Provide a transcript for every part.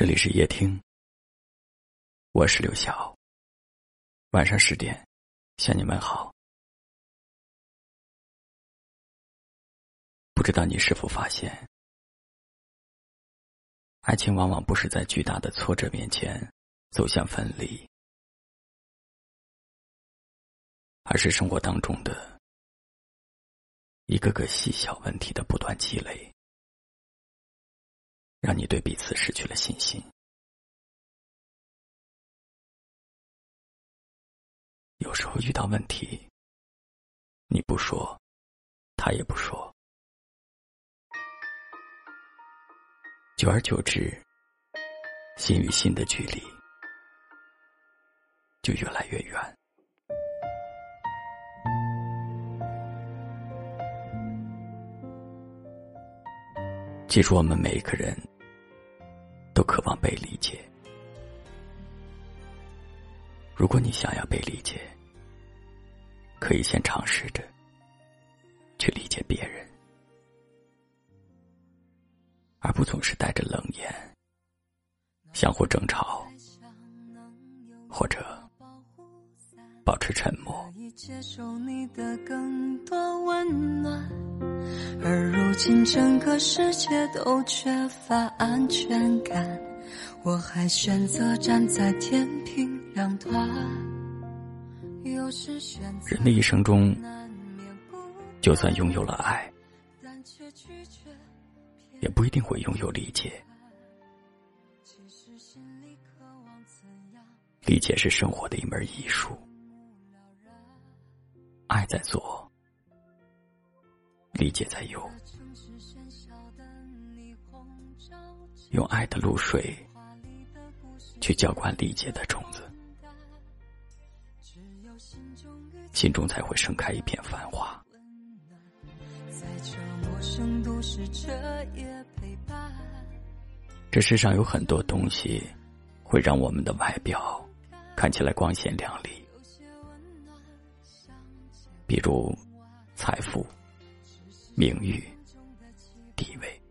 这里是夜听，我是刘晓。晚上十点，向你们好。不知道你是否发现，爱情往往不是在巨大的挫折面前走向分离，而是生活当中的一个个细小问题的不断积累。让你对彼此失去了信心。有时候遇到问题，你不说，他也不说，久而久之，心与心的距离就越来越远。记住，我们每一个人。都渴望被理解。如果你想要被理解，可以先尝试着去理解别人，而不总是带着冷言，相互争吵，或者保持沉默。接受你的更多温暖而如今整个世界都缺乏安全感，我还选择站在天平两端。人的一生中，就算拥有了爱，也不一定会拥有理解。理解是生活的一门艺术，爱在左。理解在右，用爱的露水去浇灌理解的种子，心中才会盛开一片繁华。这世上有很多东西会让我们的外表看起来光鲜亮丽，比如财富。名誉、地位，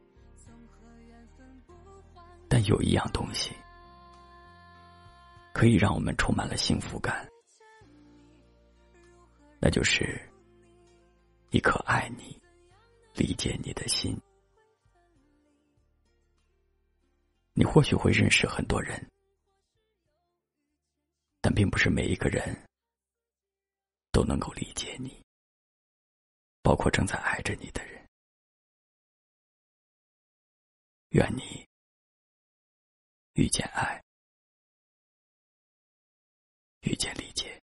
但有一样东西可以让我们充满了幸福感，那就是一颗爱你、理解你的心。你或许会认识很多人，但并不是每一个人都能够理解你。包括正在爱着你的人，愿你遇见爱，遇见理解。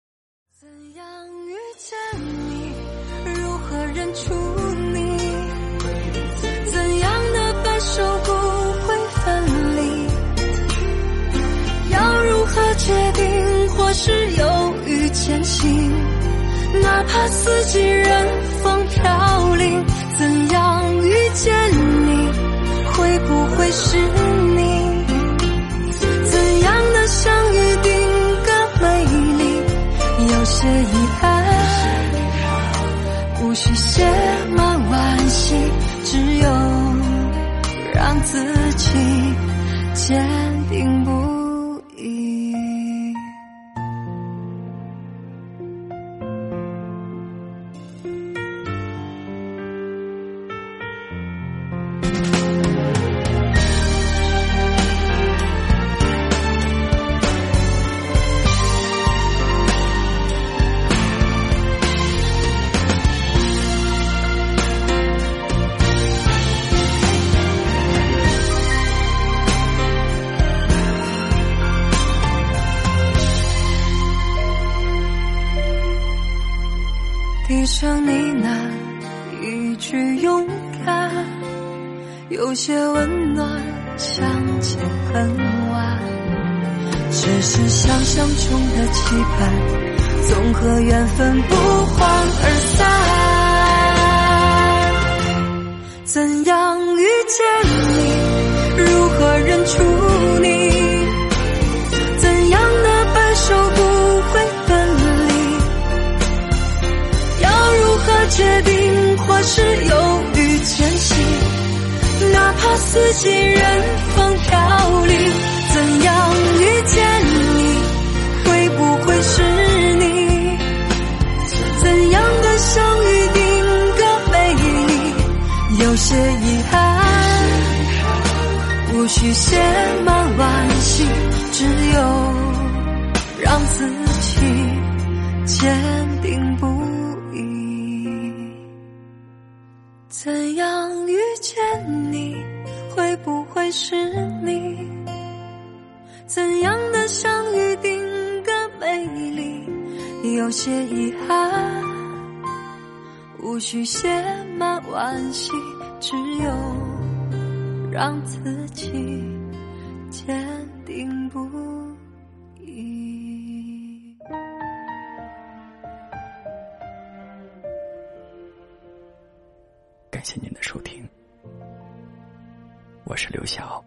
怎样遇见你？如何认出你？怎样的分手不会分离？要如何决定？或是犹豫前行？哪怕四季任。风飘零，怎样遇见你？会不会是你？怎样的相遇定格美丽？有些遗憾，无需写满惋惜，只有让自己坚定不移。低声呢喃一句勇敢，有些温暖，相见恨晚。只是想象中的期盼，总和缘分不欢而散。怎样遇见你决定或是犹豫前行哪怕四季任风飘零怎样遇见你会不会是你？怎样的相遇定格美丽有些遗憾无需写满惋惜只有让自己坚定不是你？怎样的相遇定格美丽？有些遗憾，无需写满惋惜，只有。让自己坚定不移。感谢您的收听，我是刘晓。